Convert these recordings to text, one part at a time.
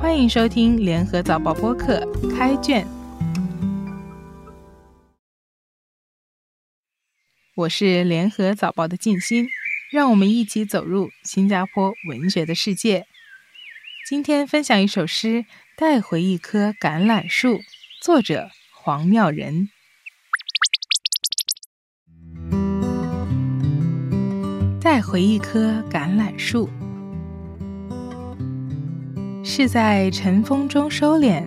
欢迎收听联合早报播客开卷，我是联合早报的静心，让我们一起走入新加坡文学的世界。今天分享一首诗《带回一棵橄榄树》，作者黄妙仁。带回一棵橄榄树。是在晨风中收敛，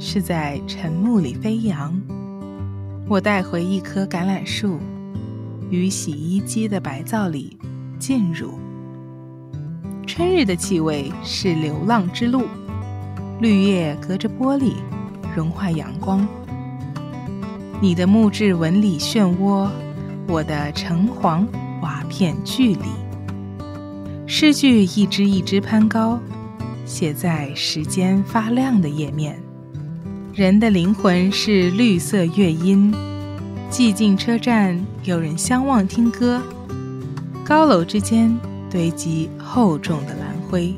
是在晨雾里飞扬。我带回一棵橄榄树，于洗衣机的白皂里浸入。春日的气味是流浪之路，绿叶隔着玻璃融化阳光。你的木质纹理漩涡，我的橙黄瓦片距离。诗句一支一支攀高。写在时间发亮的页面。人的灵魂是绿色乐音。寂静车站，有人相望听歌。高楼之间堆积厚重的蓝灰。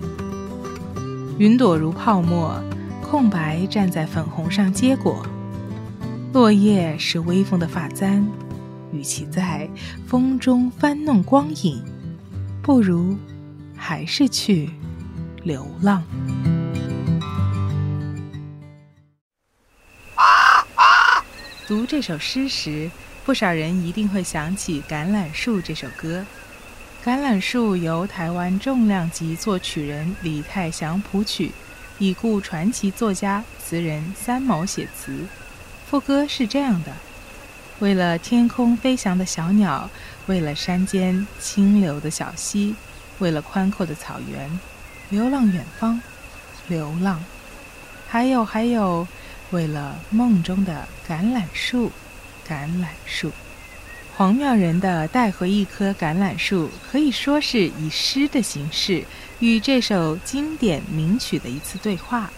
云朵如泡沫，空白站在粉红上结果。落叶是微风的发簪，与其在风中翻弄光影，不如还是去。流浪。读这首诗时，不少人一定会想起《橄榄树》这首歌。《橄榄树》由台湾重量级作曲人李泰祥谱曲，已故传奇作家词人三毛写词。副歌是这样的：为了天空飞翔的小鸟，为了山间清流的小溪，为了宽阔的草原。流浪远方，流浪，还有还有，为了梦中的橄榄树，橄榄树。黄妙人的《带回一棵橄榄树》可以说是以诗的形式与这首经典名曲的一次对话。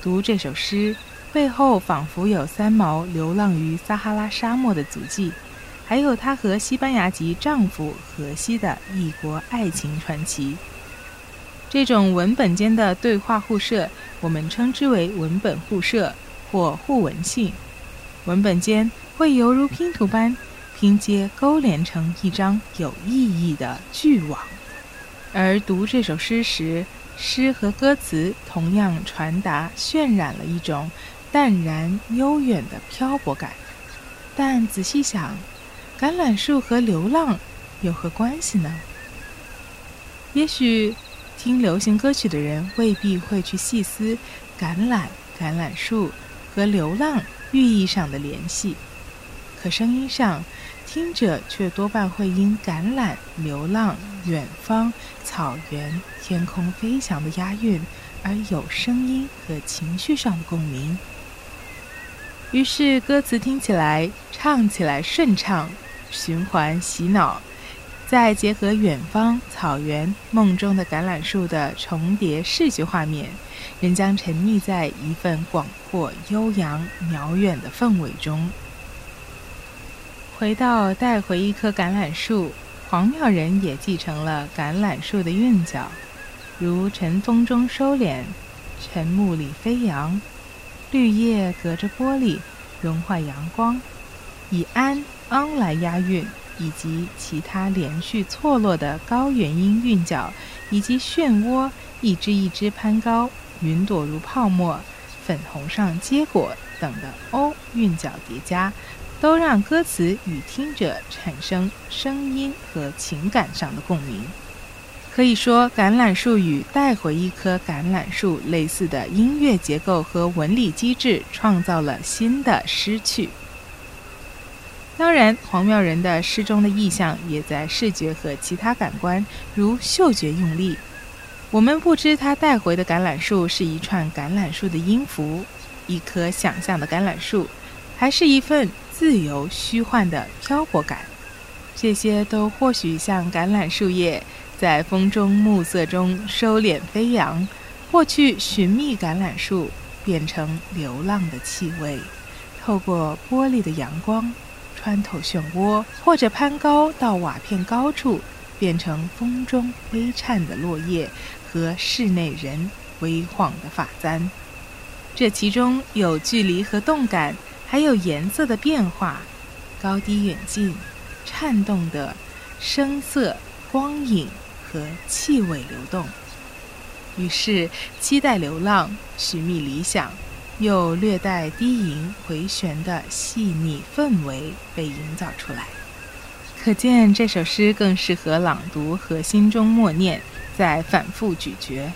读这首诗，背后仿佛有三毛流浪于撒哈拉沙漠的足迹，还有她和西班牙籍丈夫荷西的异国爱情传奇。这种文本间的对话互射，我们称之为文本互射或互文性。文本间会犹如拼图般拼接勾连成一张有意义的巨网。而读这首诗时，诗和歌词同样传达渲染了一种淡然悠远的漂泊感。但仔细想，橄榄树和流浪有何关系呢？也许。听流行歌曲的人未必会去细思橄榄、橄榄树和流浪寓意上的联系，可声音上，听者却多半会因橄榄、流浪、远方、草原、天空飞翔的押韵而有声音和情绪上的共鸣。于是歌词听起来、唱起来顺畅，循环洗脑。再结合远方草原、梦中的橄榄树的重叠视觉画面，人将沉溺在一份广阔、悠扬、渺远的氛围中。回到带回一棵橄榄树，黄妙人也继承了橄榄树的韵脚，如晨风中收敛，晨雾里飞扬，绿叶隔着玻璃融化阳光，以安昂来押韵。以及其他连续错落的高元音韵脚，以及漩涡一只一只攀高，云朵如泡沫，粉红上结果等的 o 韵脚叠加，都让歌词与听者产生声音和情感上的共鸣。可以说，橄榄树与带回一棵橄榄树类似的音乐结构和纹理机制，创造了新的诗趣。当然，黄妙人的诗中的意象也在视觉和其他感官，如嗅觉用力。我们不知他带回的橄榄树是一串橄榄树的音符，一棵想象的橄榄树，还是一份自由虚幻的漂泊感。这些都或许像橄榄树叶在风中暮色中收敛飞扬，或去寻觅橄榄树变成流浪的气味，透过玻璃的阳光。穿透漩涡，或者攀高到瓦片高处，变成风中微颤的落叶和室内人微晃的发簪。这其中有距离和动感，还有颜色的变化，高低远近，颤动的声色、光影和气味流动。于是，期待流浪、寻觅理想，又略带低吟回旋的细腻氛围被营造出来。可见这首诗更适合朗读和心中默念，再反复咀嚼。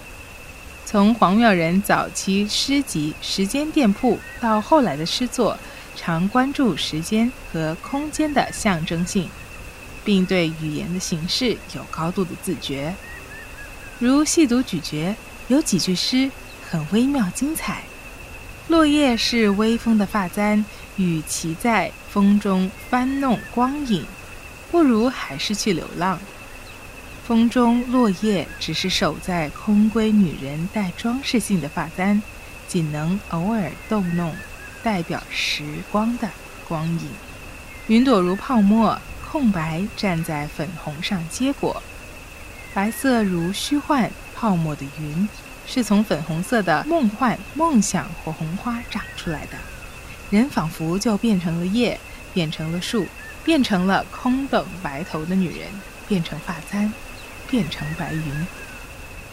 从黄妙人早期诗集《时间店铺》到后来的诗作，常关注时间和空间的象征性，并对语言的形式有高度的自觉。如细读咀嚼，有几句诗很微妙精彩。落叶是微风的发簪，与其在风中翻弄光影。不如还是去流浪。风中落叶只是守在空闺女人带装饰性的发簪，仅能偶尔逗弄，代表时光的光影。云朵如泡沫，空白站在粉红上结果。白色如虚幻泡沫的云，是从粉红色的梦幻梦想或红花长出来的。人仿佛就变成了叶，变成了树。变成了空等白头的女人，变成发簪，变成白云。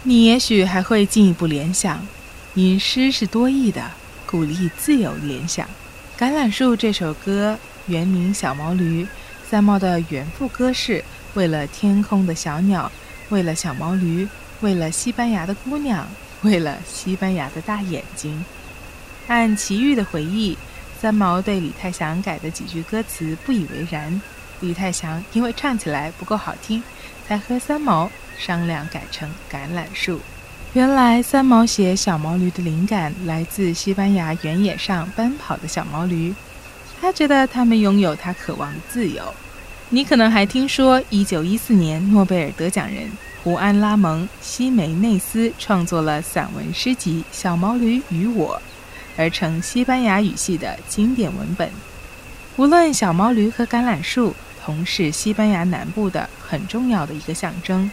你也许还会进一步联想，因诗是多义的，鼓励自由联想。《橄榄树》这首歌原名《小毛驴》，三毛的原副歌是：为了天空的小鸟，为了小毛驴，为了西班牙的姑娘，为了西班牙的大眼睛。按齐豫的回忆。三毛对李泰祥改的几句歌词不以为然，李泰祥因为唱起来不够好听，才和三毛商量改成《橄榄树》。原来三毛写小毛驴的灵感来自西班牙原野上奔跑的小毛驴，他觉得他们拥有他渴望的自由。你可能还听说，1914年诺贝尔得奖人胡安·拉蒙·西梅内斯创作了散文诗集《小毛驴与我》。而成西班牙语系的经典文本。无论小毛驴和橄榄树同是西班牙南部的很重要的一个象征，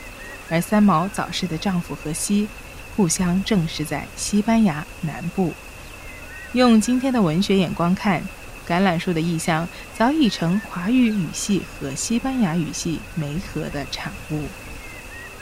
而三毛早逝的丈夫荷西，故乡正是在西班牙南部。用今天的文学眼光看，橄榄树的意象早已成华语语系和西班牙语系媒合的产物。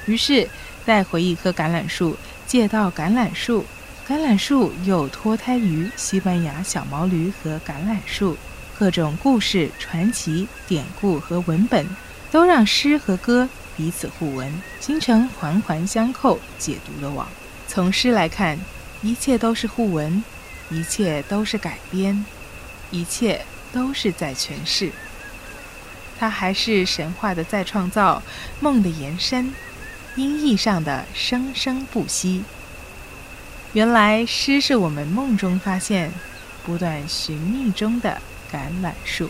于是，带回一棵橄榄树，借到橄榄树。橄榄树又脱胎于西班牙小毛驴和橄榄树，各种故事、传奇、典故和文本，都让诗和歌彼此互文，形成环环相扣、解读的网。从诗来看，一切都是互文，一切都是改编，一切都是在诠释。它还是神话的再创造，梦的延伸，音译上的生生不息。原来诗是我们梦中发现、不断寻觅中的橄榄树。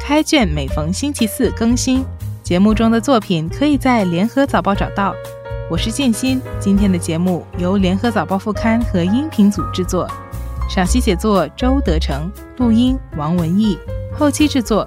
开卷每逢星期四更新，节目中的作品可以在联合早报找到。我是建新，今天的节目由联合早报副刊和音频组制作，赏析写作周德成，录音王文义，后期制作